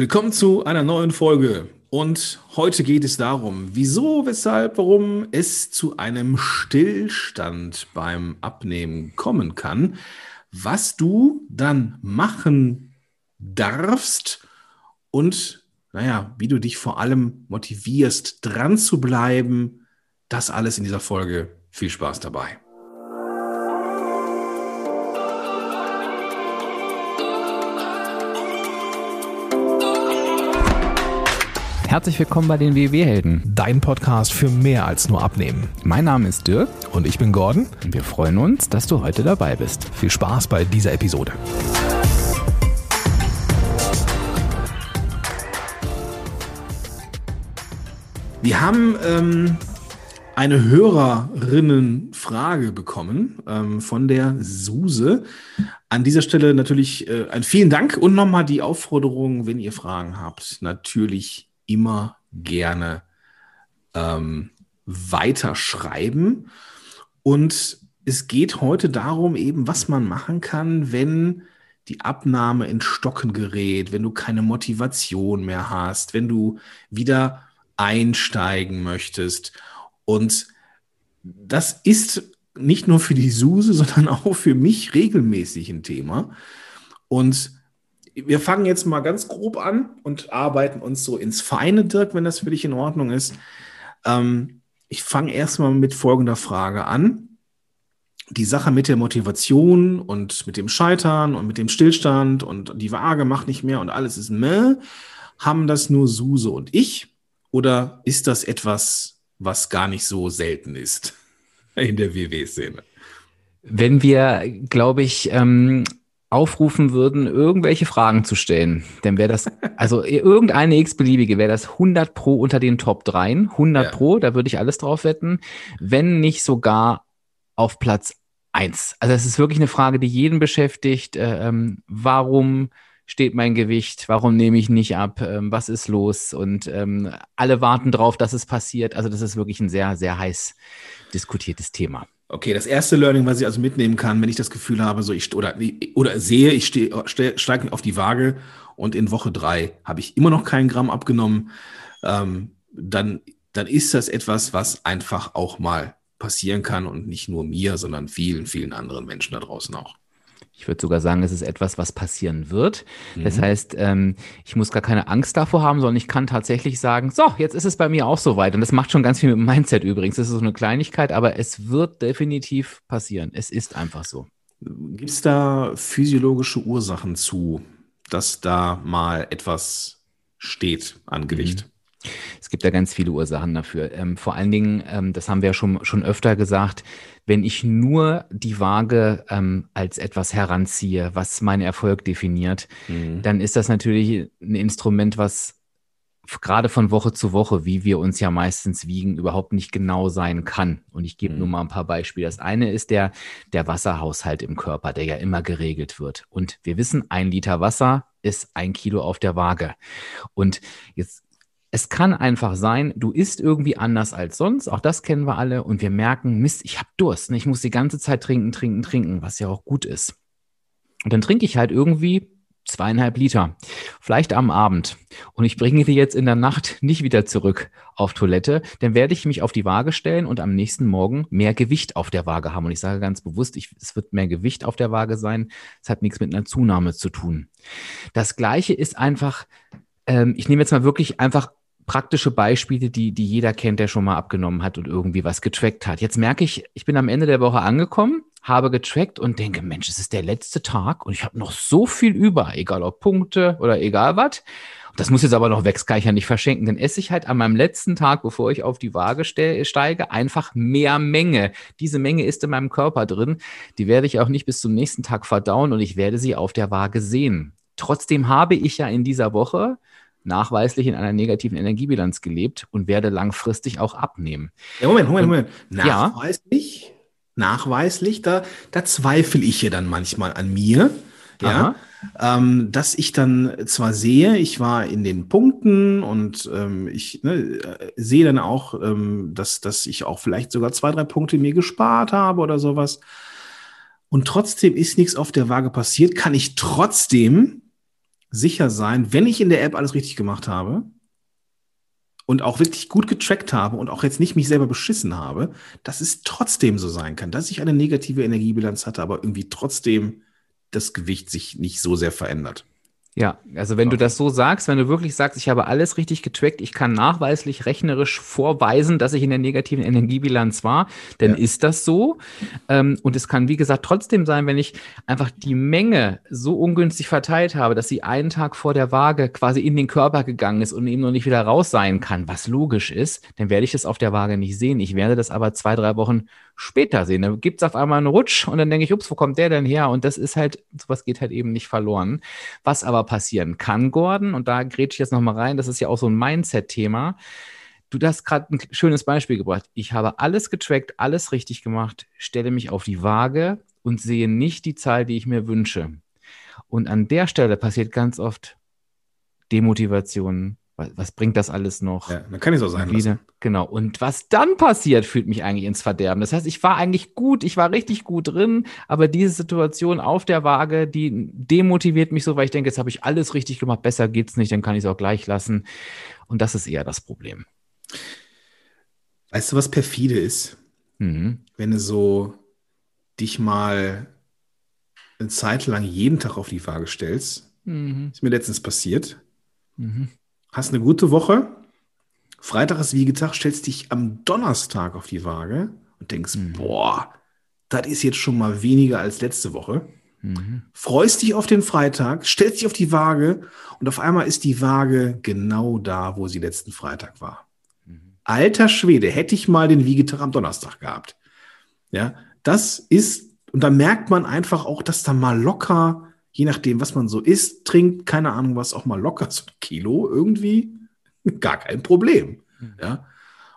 Willkommen zu einer neuen Folge. Und heute geht es darum, wieso, weshalb, warum es zu einem Stillstand beim Abnehmen kommen kann, was du dann machen darfst und, naja, wie du dich vor allem motivierst, dran zu bleiben. Das alles in dieser Folge. Viel Spaß dabei. Herzlich willkommen bei den WW-Helden. Dein Podcast für mehr als nur Abnehmen. Mein Name ist Dirk. Und ich bin Gordon. Und wir freuen uns, dass du heute dabei bist. Viel Spaß bei dieser Episode. Wir haben ähm, eine Hörerinnenfrage bekommen ähm, von der Suse. An dieser Stelle natürlich äh, ein vielen Dank und nochmal die Aufforderung, wenn ihr Fragen habt, natürlich immer gerne ähm, weiterschreiben. Und es geht heute darum, eben, was man machen kann, wenn die Abnahme in Stocken gerät, wenn du keine Motivation mehr hast, wenn du wieder einsteigen möchtest. Und das ist nicht nur für die Suse, sondern auch für mich regelmäßig ein Thema. Und wir fangen jetzt mal ganz grob an und arbeiten uns so ins Feine, Dirk, wenn das für dich in Ordnung ist. Ähm, ich fange erstmal mit folgender Frage an. Die Sache mit der Motivation und mit dem Scheitern und mit dem Stillstand und die Waage macht nicht mehr und alles ist meh. Haben das nur Suse und ich? Oder ist das etwas, was gar nicht so selten ist in der WW-Szene? Wenn wir, glaube ich, ähm, aufrufen würden, irgendwelche Fragen zu stellen, dann wäre das, also irgendeine x-beliebige, wäre das 100 pro unter den Top 3, 100 ja. pro, da würde ich alles drauf wetten, wenn nicht sogar auf Platz 1. Also es ist wirklich eine Frage, die jeden beschäftigt. Äh, ähm, warum steht mein Gewicht? Warum nehme ich nicht ab? Ähm, was ist los? Und ähm, alle warten drauf, dass es passiert. Also das ist wirklich ein sehr, sehr heiß diskutiertes Thema. Okay, das erste Learning, was ich also mitnehmen kann, wenn ich das Gefühl habe, so ich oder, oder sehe, ich steige auf die Waage und in Woche drei habe ich immer noch keinen Gramm abgenommen, ähm, dann, dann ist das etwas, was einfach auch mal passieren kann und nicht nur mir, sondern vielen, vielen anderen Menschen da draußen auch. Ich würde sogar sagen, es ist etwas, was passieren wird. Mhm. Das heißt, ähm, ich muss gar keine Angst davor haben, sondern ich kann tatsächlich sagen, so, jetzt ist es bei mir auch soweit. Und das macht schon ganz viel mit dem Mindset übrigens. Das ist so eine Kleinigkeit, aber es wird definitiv passieren. Es ist einfach so. Gibt es da physiologische Ursachen zu, dass da mal etwas steht an Gewicht? Mhm. Es gibt da ganz viele Ursachen dafür. Ähm, vor allen Dingen, ähm, das haben wir ja schon, schon öfter gesagt, wenn ich nur die Waage ähm, als etwas heranziehe, was meinen Erfolg definiert, mhm. dann ist das natürlich ein Instrument, was gerade von Woche zu Woche, wie wir uns ja meistens wiegen, überhaupt nicht genau sein kann. Und ich gebe mhm. nur mal ein paar Beispiele. Das eine ist der, der Wasserhaushalt im Körper, der ja immer geregelt wird. Und wir wissen, ein Liter Wasser ist ein Kilo auf der Waage. Und jetzt es kann einfach sein, du isst irgendwie anders als sonst, auch das kennen wir alle, und wir merken, Mist, ich habe Durst, ne? ich muss die ganze Zeit trinken, trinken, trinken, was ja auch gut ist. Und dann trinke ich halt irgendwie zweieinhalb Liter, vielleicht am Abend. Und ich bringe die jetzt in der Nacht nicht wieder zurück auf Toilette, dann werde ich mich auf die Waage stellen und am nächsten Morgen mehr Gewicht auf der Waage haben. Und ich sage ganz bewusst, ich, es wird mehr Gewicht auf der Waage sein. Es hat nichts mit einer Zunahme zu tun. Das Gleiche ist einfach, ähm, ich nehme jetzt mal wirklich einfach praktische Beispiele, die, die jeder kennt, der schon mal abgenommen hat und irgendwie was getrackt hat. Jetzt merke ich, ich bin am Ende der Woche angekommen, habe getrackt und denke, Mensch, es ist der letzte Tag und ich habe noch so viel über, egal ob Punkte oder egal was. Das muss jetzt aber noch weg, kann ich ja nicht verschenken. Dann esse ich halt an meinem letzten Tag, bevor ich auf die Waage steige, einfach mehr Menge. Diese Menge ist in meinem Körper drin. Die werde ich auch nicht bis zum nächsten Tag verdauen und ich werde sie auf der Waage sehen. Trotzdem habe ich ja in dieser Woche nachweislich in einer negativen Energiebilanz gelebt und werde langfristig auch abnehmen. Ja, Moment, Moment, Moment. Nachweislich? Ja. Nachweislich, da, da zweifle ich ja dann manchmal an mir. Ja. Ähm, dass ich dann zwar sehe, ich war in den Punkten und ähm, ich ne, äh, sehe dann auch, ähm, dass, dass ich auch vielleicht sogar zwei, drei Punkte mir gespart habe oder sowas. Und trotzdem ist nichts auf der Waage passiert, kann ich trotzdem sicher sein, wenn ich in der App alles richtig gemacht habe und auch wirklich gut getrackt habe und auch jetzt nicht mich selber beschissen habe, dass es trotzdem so sein kann, dass ich eine negative Energiebilanz hatte, aber irgendwie trotzdem das Gewicht sich nicht so sehr verändert. Ja, also wenn du das so sagst, wenn du wirklich sagst, ich habe alles richtig getrackt, ich kann nachweislich rechnerisch vorweisen, dass ich in der negativen Energiebilanz war, dann ja. ist das so. Ähm, und es kann, wie gesagt, trotzdem sein, wenn ich einfach die Menge so ungünstig verteilt habe, dass sie einen Tag vor der Waage quasi in den Körper gegangen ist und eben noch nicht wieder raus sein kann, was logisch ist, dann werde ich das auf der Waage nicht sehen. Ich werde das aber zwei, drei Wochen später sehen. Dann gibt es auf einmal einen Rutsch und dann denke ich, ups, wo kommt der denn her? Und das ist halt, sowas geht halt eben nicht verloren. Was aber passieren kann, Gordon, und da grätsche ich jetzt nochmal rein, das ist ja auch so ein Mindset-Thema. Du hast gerade ein schönes Beispiel gebracht. Ich habe alles getrackt, alles richtig gemacht, stelle mich auf die Waage und sehe nicht die Zahl, die ich mir wünsche. Und an der Stelle passiert ganz oft Demotivation, was, was bringt das alles noch? Ja, dann kann ich es auch sein Wieder, lassen. Genau. Und was dann passiert, führt mich eigentlich ins Verderben. Das heißt, ich war eigentlich gut, ich war richtig gut drin, aber diese Situation auf der Waage, die demotiviert mich so, weil ich denke, jetzt habe ich alles richtig gemacht, besser geht's nicht, dann kann ich es auch gleich lassen. Und das ist eher das Problem. Weißt du, was perfide ist? Mhm. Wenn du so dich mal eine Zeit lang jeden Tag auf die Waage stellst. Mhm. Ist mir letztens passiert. Mhm hast eine gute Woche. Freitag ist Wiegetag, stellst dich am Donnerstag auf die Waage und denkst, mhm. boah, das ist jetzt schon mal weniger als letzte Woche. Mhm. Freust dich auf den Freitag, stellst dich auf die Waage und auf einmal ist die Waage genau da, wo sie letzten Freitag war. Mhm. Alter Schwede, hätte ich mal den Wiegetag am Donnerstag gehabt. Ja, das ist, und da merkt man einfach auch, dass da mal locker je nachdem, was man so isst, trinkt, keine Ahnung, was auch mal locker, so ein Kilo irgendwie, gar kein Problem. Mhm. Ja.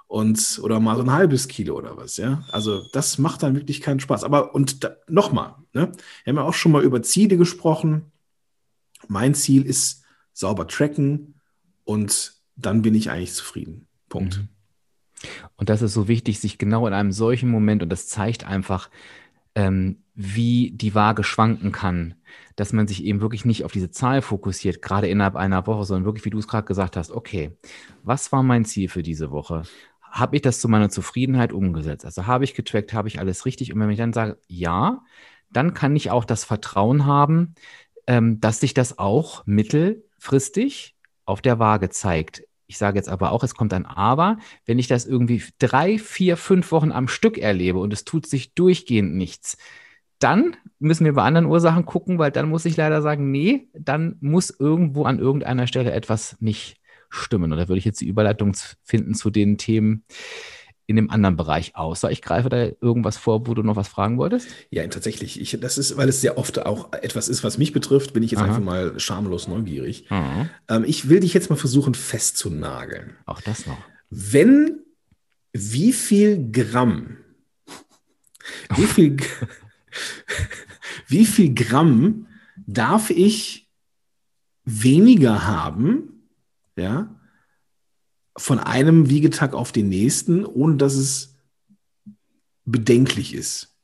Und, oder mal so ein halbes Kilo oder was, ja. Also, das macht dann wirklich keinen Spaß. Aber, und nochmal, ne? Wir haben ja auch schon mal über Ziele gesprochen. Mein Ziel ist sauber tracken und dann bin ich eigentlich zufrieden. Punkt. Mhm. Und das ist so wichtig, sich genau in einem solchen Moment, und das zeigt einfach, ähm, wie die Waage schwanken kann, dass man sich eben wirklich nicht auf diese Zahl fokussiert, gerade innerhalb einer Woche, sondern wirklich, wie du es gerade gesagt hast, okay, was war mein Ziel für diese Woche? Habe ich das zu meiner Zufriedenheit umgesetzt? Also habe ich getrackt, habe ich alles richtig? Und wenn ich dann sage, ja, dann kann ich auch das Vertrauen haben, ähm, dass sich das auch mittelfristig auf der Waage zeigt. Ich sage jetzt aber auch, es kommt ein Aber, wenn ich das irgendwie drei, vier, fünf Wochen am Stück erlebe und es tut sich durchgehend nichts, dann müssen wir bei anderen Ursachen gucken, weil dann muss ich leider sagen, nee, dann muss irgendwo an irgendeiner Stelle etwas nicht stimmen. Und da würde ich jetzt die Überleitung finden zu den Themen in dem anderen Bereich außer ich greife da irgendwas vor, wo du noch was fragen wolltest? Ja, tatsächlich. Ich, das ist, weil es sehr oft auch etwas ist, was mich betrifft, bin ich jetzt Aha. einfach mal schamlos neugierig. Ähm, ich will dich jetzt mal versuchen festzunageln. Auch das noch. Wenn wie viel Gramm, wie viel, wie viel Gramm darf ich weniger haben, ja, von einem Wiegetag auf den nächsten, ohne dass es bedenklich ist.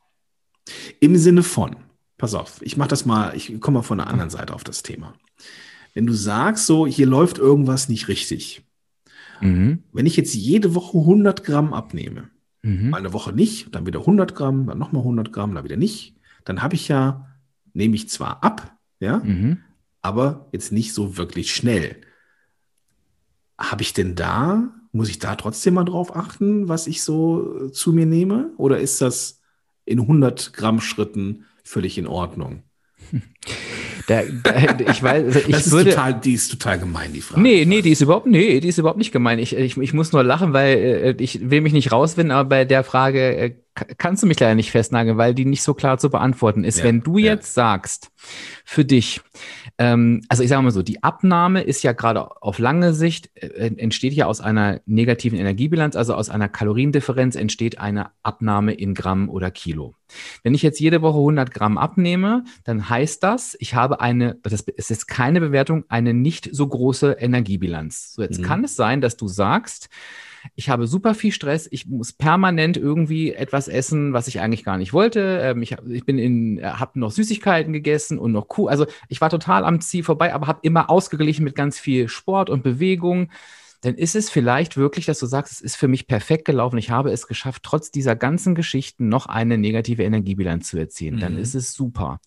Im Sinne von, pass auf, ich mache das mal, ich komme mal von der anderen Seite auf das Thema. Wenn du sagst, so, hier läuft irgendwas nicht richtig. Mhm. Wenn ich jetzt jede Woche 100 Gramm abnehme, Mhm. Mal eine Woche nicht, dann wieder 100 Gramm, dann nochmal 100 Gramm, dann wieder nicht. Dann habe ich ja, nehme ich zwar ab, ja, mhm. aber jetzt nicht so wirklich schnell. Habe ich denn da, muss ich da trotzdem mal drauf achten, was ich so äh, zu mir nehme? Oder ist das in 100 Gramm Schritten völlig in Ordnung? Da, da, ich weiß, also ich das ist würde, total, die ist total gemein, die Frage. Nee, nee, die ist überhaupt, nee, die ist überhaupt nicht gemein. Ich, ich, ich muss nur lachen, weil äh, ich will mich nicht rauswinden, aber bei der Frage äh, kannst du mich leider nicht festnageln, weil die nicht so klar zu beantworten ist. Ja, Wenn du ja. jetzt sagst, für dich, ähm, also ich sage mal so, die Abnahme ist ja gerade auf lange Sicht, äh, entsteht ja aus einer negativen Energiebilanz, also aus einer Kaloriendifferenz entsteht eine Abnahme in Gramm oder Kilo. Wenn ich jetzt jede Woche 100 Gramm abnehme, dann heißt das, ich habe eine, das ist jetzt keine Bewertung, eine nicht so große Energiebilanz. So, jetzt mhm. kann es sein, dass du sagst, ich habe super viel Stress, ich muss permanent irgendwie etwas essen, was ich eigentlich gar nicht wollte. Ähm, ich, ich bin in, habe noch Süßigkeiten gegessen und noch Kuh. Also ich war total am Ziel vorbei, aber habe immer ausgeglichen mit ganz viel Sport und Bewegung. Dann ist es vielleicht wirklich, dass du sagst, es ist für mich perfekt gelaufen. Ich habe es geschafft, trotz dieser ganzen Geschichten noch eine negative Energiebilanz zu erzielen. Mhm. Dann ist es super.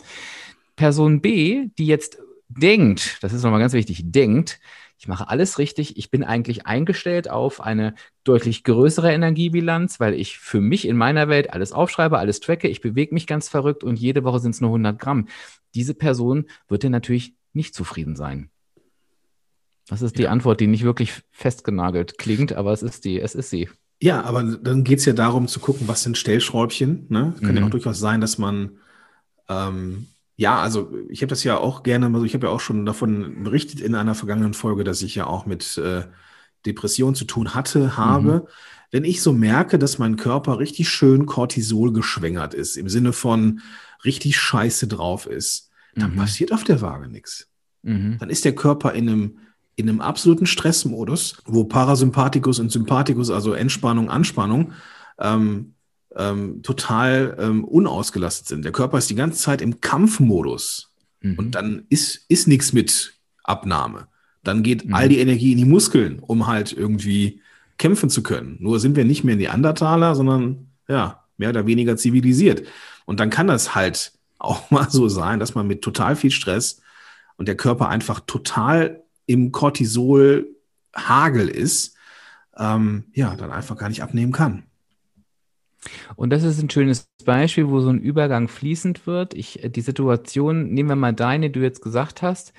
Person B, die jetzt denkt, das ist nochmal ganz wichtig, denkt, ich mache alles richtig, ich bin eigentlich eingestellt auf eine deutlich größere Energiebilanz, weil ich für mich in meiner Welt alles aufschreibe, alles tracke, ich bewege mich ganz verrückt und jede Woche sind es nur 100 Gramm. Diese Person wird dann natürlich nicht zufrieden sein. Das ist die ja. Antwort, die nicht wirklich festgenagelt klingt, aber es ist die, es ist sie. Ja, aber dann geht es ja darum zu gucken, was sind Stellschräubchen. Ne? Kann mhm. ja auch durchaus sein, dass man ähm, ja, also ich habe das ja auch gerne, also ich habe ja auch schon davon berichtet in einer vergangenen Folge, dass ich ja auch mit äh, Depression zu tun hatte, habe. Mhm. Wenn ich so merke, dass mein Körper richtig schön Cortisol geschwängert ist, im Sinne von richtig scheiße drauf ist, dann mhm. passiert auf der Waage nichts. Mhm. Dann ist der Körper in einem, in einem absoluten Stressmodus, wo Parasympathikus und Sympathikus, also Entspannung, Anspannung, ähm, ähm, total ähm, unausgelastet sind. Der Körper ist die ganze Zeit im Kampfmodus mhm. und dann ist, ist nichts mit Abnahme. Dann geht mhm. all die Energie in die Muskeln, um halt irgendwie kämpfen zu können. Nur sind wir nicht mehr Neandertaler, sondern ja, mehr oder weniger zivilisiert. Und dann kann das halt auch mal so sein, dass man mit total viel Stress und der Körper einfach total im Cortisol-Hagel ist, ähm, ja, dann einfach gar nicht abnehmen kann. Und das ist ein schönes Beispiel, wo so ein Übergang fließend wird. Ich, äh, die Situation, nehmen wir mal deine, die du jetzt gesagt hast.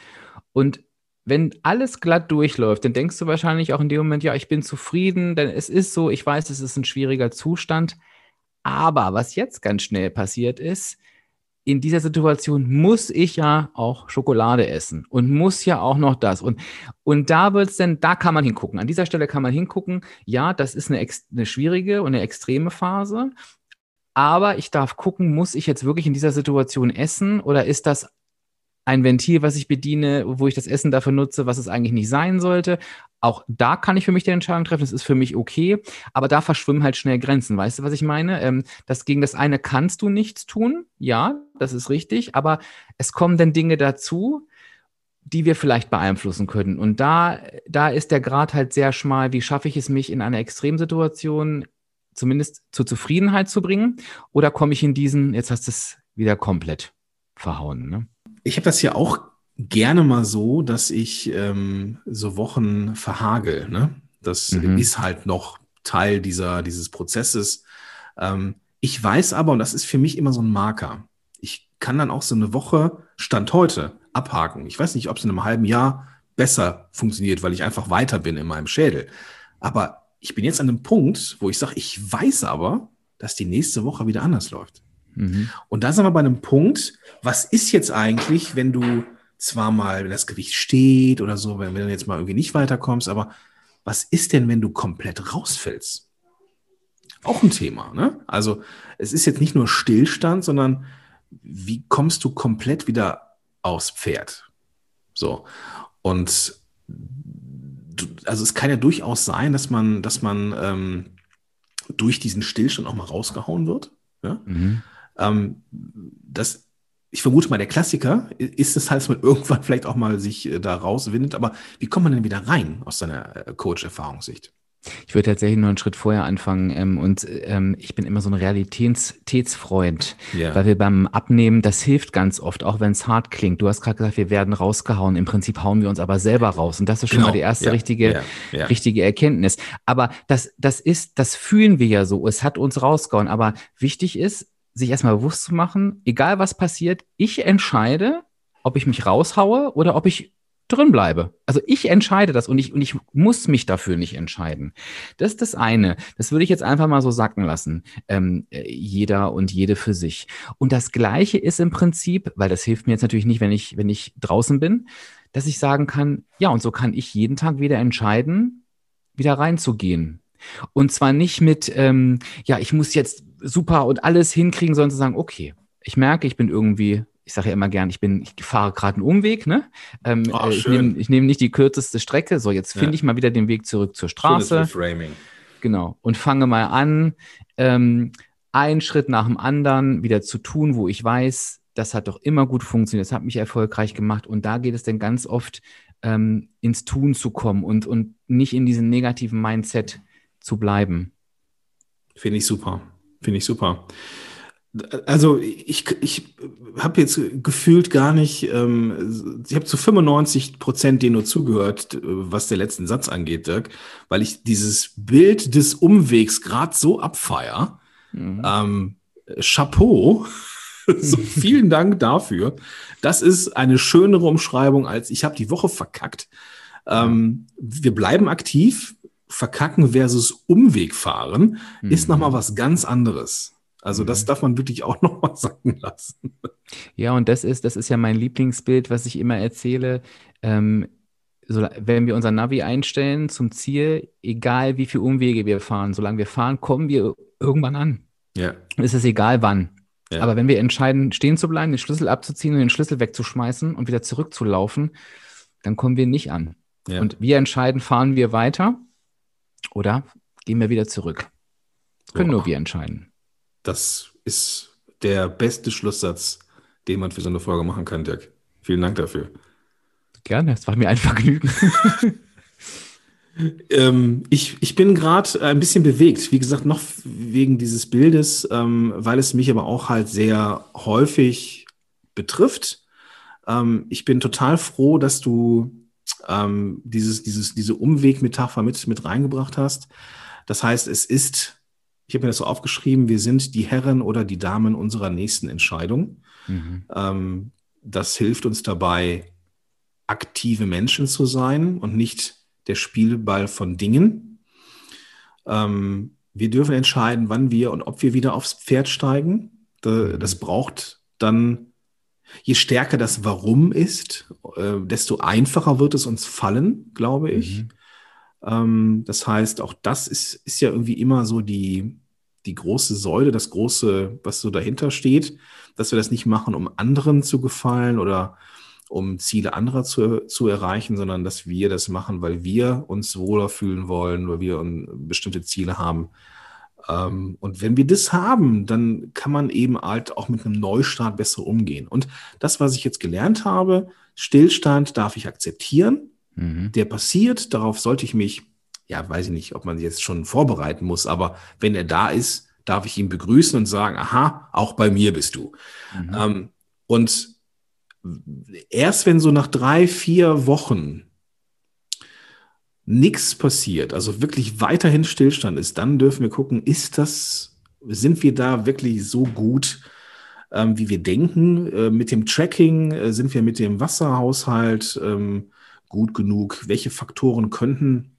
Und wenn alles glatt durchläuft, dann denkst du wahrscheinlich auch in dem Moment, ja, ich bin zufrieden, denn es ist so, ich weiß, es ist ein schwieriger Zustand. Aber was jetzt ganz schnell passiert ist, in dieser Situation muss ich ja auch Schokolade essen und muss ja auch noch das. Und, und da wird es denn, da kann man hingucken. An dieser Stelle kann man hingucken, ja, das ist eine, eine schwierige und eine extreme Phase. Aber ich darf gucken, muss ich jetzt wirklich in dieser Situation essen oder ist das ein Ventil, was ich bediene, wo ich das Essen dafür nutze, was es eigentlich nicht sein sollte. Auch da kann ich für mich die Entscheidung treffen, das ist für mich okay, aber da verschwimmen halt schnell Grenzen. Weißt du, was ich meine? Ähm, das gegen das eine kannst du nichts tun, ja, das ist richtig, aber es kommen dann Dinge dazu, die wir vielleicht beeinflussen können. Und da, da ist der Grad halt sehr schmal, wie schaffe ich es, mich in einer Extremsituation zumindest zur Zufriedenheit zu bringen? Oder komme ich in diesen, jetzt hast du es wieder komplett verhauen, ne? Ich habe das ja auch gerne mal so, dass ich ähm, so Wochen verhagel. Ne? Das mhm. ist halt noch Teil dieser, dieses Prozesses. Ähm, ich weiß aber, und das ist für mich immer so ein Marker, ich kann dann auch so eine Woche Stand heute abhaken. Ich weiß nicht, ob es in einem halben Jahr besser funktioniert, weil ich einfach weiter bin in meinem Schädel. Aber ich bin jetzt an einem Punkt, wo ich sage, ich weiß aber, dass die nächste Woche wieder anders läuft. Mhm. Und da sind wir bei einem Punkt, was ist jetzt eigentlich, wenn du zwar mal, wenn das Gewicht steht oder so, wenn, wenn du jetzt mal irgendwie nicht weiterkommst, aber was ist denn, wenn du komplett rausfällst? Auch ein Thema, ne? Also es ist jetzt nicht nur Stillstand, sondern wie kommst du komplett wieder aufs Pferd? So. Und also es kann ja durchaus sein, dass man, dass man ähm, durch diesen Stillstand auch mal rausgehauen wird. Ja? Mhm. Ähm, das, ich vermute mal, der Klassiker ist es halt, dass man irgendwann vielleicht auch mal sich äh, da rauswindet. Aber wie kommt man denn wieder rein aus seiner äh, Coach-Erfahrungssicht? Ich würde tatsächlich nur einen Schritt vorher anfangen ähm, und ähm, ich bin immer so ein Realitätsfreund, yeah. weil wir beim Abnehmen, das hilft ganz oft, auch wenn es hart klingt. Du hast gerade gesagt, wir werden rausgehauen. Im Prinzip hauen wir uns aber selber raus und das ist schon genau. mal die erste ja. richtige. Ja. richtige Erkenntnis. Aber das, das ist, das fühlen wir ja so. Es hat uns rausgehauen. Aber wichtig ist, sich erstmal bewusst zu machen, egal was passiert, ich entscheide, ob ich mich raushaue oder ob ich drin bleibe. Also ich entscheide das und ich, und ich muss mich dafür nicht entscheiden. Das ist das eine. Das würde ich jetzt einfach mal so sacken lassen. Ähm, jeder und jede für sich. Und das Gleiche ist im Prinzip, weil das hilft mir jetzt natürlich nicht, wenn ich, wenn ich draußen bin, dass ich sagen kann, ja, und so kann ich jeden Tag wieder entscheiden, wieder reinzugehen. Und zwar nicht mit, ähm, ja, ich muss jetzt super und alles hinkriegen, sondern zu sagen, okay, ich merke, ich bin irgendwie, ich sage ja immer gern, ich bin, ich fahre gerade einen Umweg, ne? Ähm, oh, ich nehme nehm nicht die kürzeste Strecke, so jetzt finde ja. ich mal wieder den Weg zurück zur Straße. Genau. Und fange mal an, ähm, einen Schritt nach dem anderen wieder zu tun, wo ich weiß, das hat doch immer gut funktioniert, das hat mich erfolgreich gemacht. Und da geht es dann ganz oft ähm, ins Tun zu kommen und, und nicht in diesem negativen Mindset zu bleiben. Finde ich super. Finde ich super. Also ich, ich habe jetzt gefühlt gar nicht, ähm, ich habe zu 95 Prozent dir nur zugehört, was der letzten Satz angeht, Dirk, weil ich dieses Bild des Umwegs gerade so abfeier. Mhm. Ähm, Chapeau. so, vielen Dank dafür. Das ist eine schönere Umschreibung als ich habe die Woche verkackt. Ähm, wir bleiben aktiv. Verkacken versus Umweg fahren mhm. ist nochmal was ganz anderes. Also das mhm. darf man wirklich auch noch mal sagen lassen. Ja, und das ist, das ist ja mein Lieblingsbild, was ich immer erzähle. Ähm, so, wenn wir unser Navi einstellen zum Ziel, egal wie viele Umwege wir fahren, solange wir fahren, kommen wir irgendwann an. Ja. Es ist egal wann. Ja. Aber wenn wir entscheiden, stehen zu bleiben, den Schlüssel abzuziehen und den Schlüssel wegzuschmeißen und wieder zurückzulaufen, dann kommen wir nicht an. Ja. Und wir entscheiden, fahren wir weiter oder gehen wir wieder zurück. Das können oh. nur wir entscheiden. Das ist der beste Schlusssatz, den man für so eine Folge machen kann, Dirk. Vielen Dank dafür. Gerne, es war mir ein Vergnügen. ähm, ich, ich bin gerade ein bisschen bewegt, wie gesagt, noch wegen dieses Bildes, ähm, weil es mich aber auch halt sehr häufig betrifft. Ähm, ich bin total froh, dass du ähm, dieses, dieses, diese Umwegmetapher mit, mit reingebracht hast. Das heißt, es ist ich habe mir das so aufgeschrieben, wir sind die Herren oder die Damen unserer nächsten Entscheidung. Mhm. Ähm, das hilft uns dabei, aktive Menschen zu sein und nicht der Spielball von Dingen. Ähm, wir dürfen entscheiden, wann wir und ob wir wieder aufs Pferd steigen. Mhm. Das braucht dann, je stärker das Warum ist, äh, desto einfacher wird es uns fallen, glaube ich. Mhm. Ähm, das heißt, auch das ist, ist ja irgendwie immer so die, die große Säule, das große, was so dahinter steht, dass wir das nicht machen, um anderen zu gefallen oder um Ziele anderer zu, zu erreichen, sondern dass wir das machen, weil wir uns wohler fühlen wollen, weil wir bestimmte Ziele haben. Ähm, und wenn wir das haben, dann kann man eben halt auch mit einem Neustart besser umgehen. Und das, was ich jetzt gelernt habe, Stillstand darf ich akzeptieren. Mhm. Der passiert, darauf sollte ich mich ja, weiß ich nicht, ob man jetzt schon vorbereiten muss, aber wenn er da ist, darf ich ihn begrüßen und sagen, aha, auch bei mir bist du. Mhm. Ähm, und erst wenn so nach drei, vier Wochen nichts passiert, also wirklich weiterhin Stillstand ist, dann dürfen wir gucken, ist das, sind wir da wirklich so gut, ähm, wie wir denken? Äh, mit dem Tracking äh, sind wir mit dem Wasserhaushalt ähm, gut genug? Welche Faktoren könnten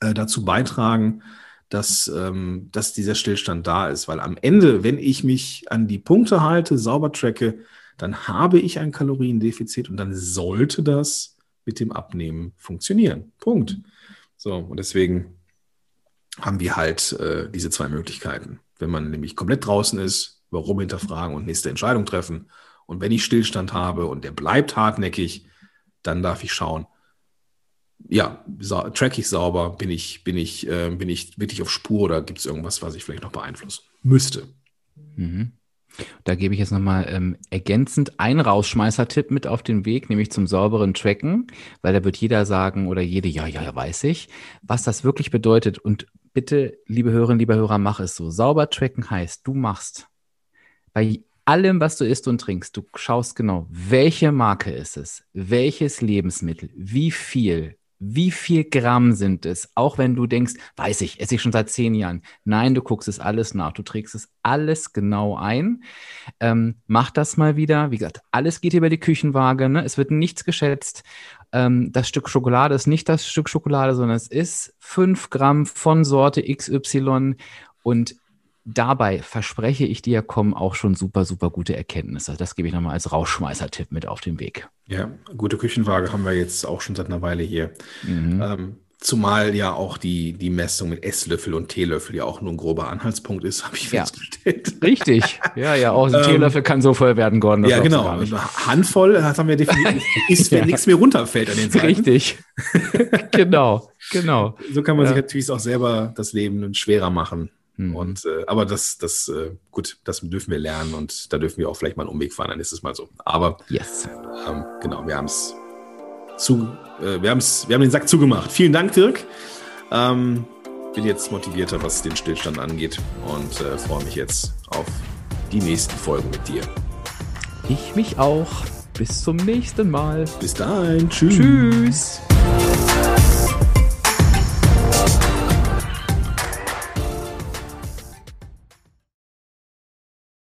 äh, dazu beitragen, dass, ähm, dass dieser Stillstand da ist. Weil am Ende, wenn ich mich an die Punkte halte, sauber tracke, dann habe ich ein Kaloriendefizit und dann sollte das mit dem Abnehmen funktionieren. Punkt. So, und deswegen haben wir halt äh, diese zwei Möglichkeiten. Wenn man nämlich komplett draußen ist, warum hinterfragen und nächste Entscheidung treffen. Und wenn ich Stillstand habe und der bleibt hartnäckig, dann darf ich schauen, ja, track ich sauber, bin ich, bin ich, äh, bin ich wirklich auf Spur oder gibt es irgendwas, was ich vielleicht noch beeinflussen müsste? Mhm. Da gebe ich jetzt nochmal ähm, ergänzend einen Rausschmeißer-Tipp mit auf den Weg, nämlich zum sauberen Tracken, weil da wird jeder sagen oder jede, ja, ja, weiß ich, was das wirklich bedeutet. Und bitte, liebe Hörerinnen, lieber Hörer, mach es so. Sauber tracken heißt, du machst bei allem, was du isst und trinkst, du schaust genau, welche Marke ist es, welches Lebensmittel, wie viel, wie viel Gramm sind es? Auch wenn du denkst, weiß ich, esse ich schon seit zehn Jahren. Nein, du guckst es alles nach. Du trägst es alles genau ein. Ähm, mach das mal wieder. Wie gesagt, alles geht über die Küchenwaage. Ne? Es wird nichts geschätzt. Ähm, das Stück Schokolade ist nicht das Stück Schokolade, sondern es ist fünf Gramm von Sorte XY. Und dabei verspreche ich dir, kommen auch schon super, super gute Erkenntnisse. Das gebe ich nochmal als Rauschmeißer-Tipp mit auf den Weg. Ja, gute Küchenwaage haben wir jetzt auch schon seit einer Weile hier. Mhm. Ähm, zumal ja auch die, die Messung mit Esslöffel und Teelöffel ja auch nur ein grober Anhaltspunkt ist, habe ich ja. festgestellt. Richtig. Ja, ja, auch ein ähm, Teelöffel kann so voll werden, Gordon. Ja, genau. Handvoll, das haben wir definitiv, ist, wenn ja. nichts mehr runterfällt an den Seiten. Richtig. genau, genau. So kann man ja. sich natürlich auch selber das Leben schwerer machen Mhm. Und, äh, aber das, das, äh, gut, das dürfen wir lernen und da dürfen wir auch vielleicht mal einen Umweg fahren, dann ist es mal so. Aber yes. ähm, genau, wir haben es zu, äh, wir, haben's, wir haben den Sack zugemacht. Vielen Dank, Dirk. Ähm, bin jetzt motivierter, was den Stillstand angeht und äh, freue mich jetzt auf die nächsten Folgen mit dir. Ich mich auch. Bis zum nächsten Mal. Bis dahin. Tschüss. Tschüss.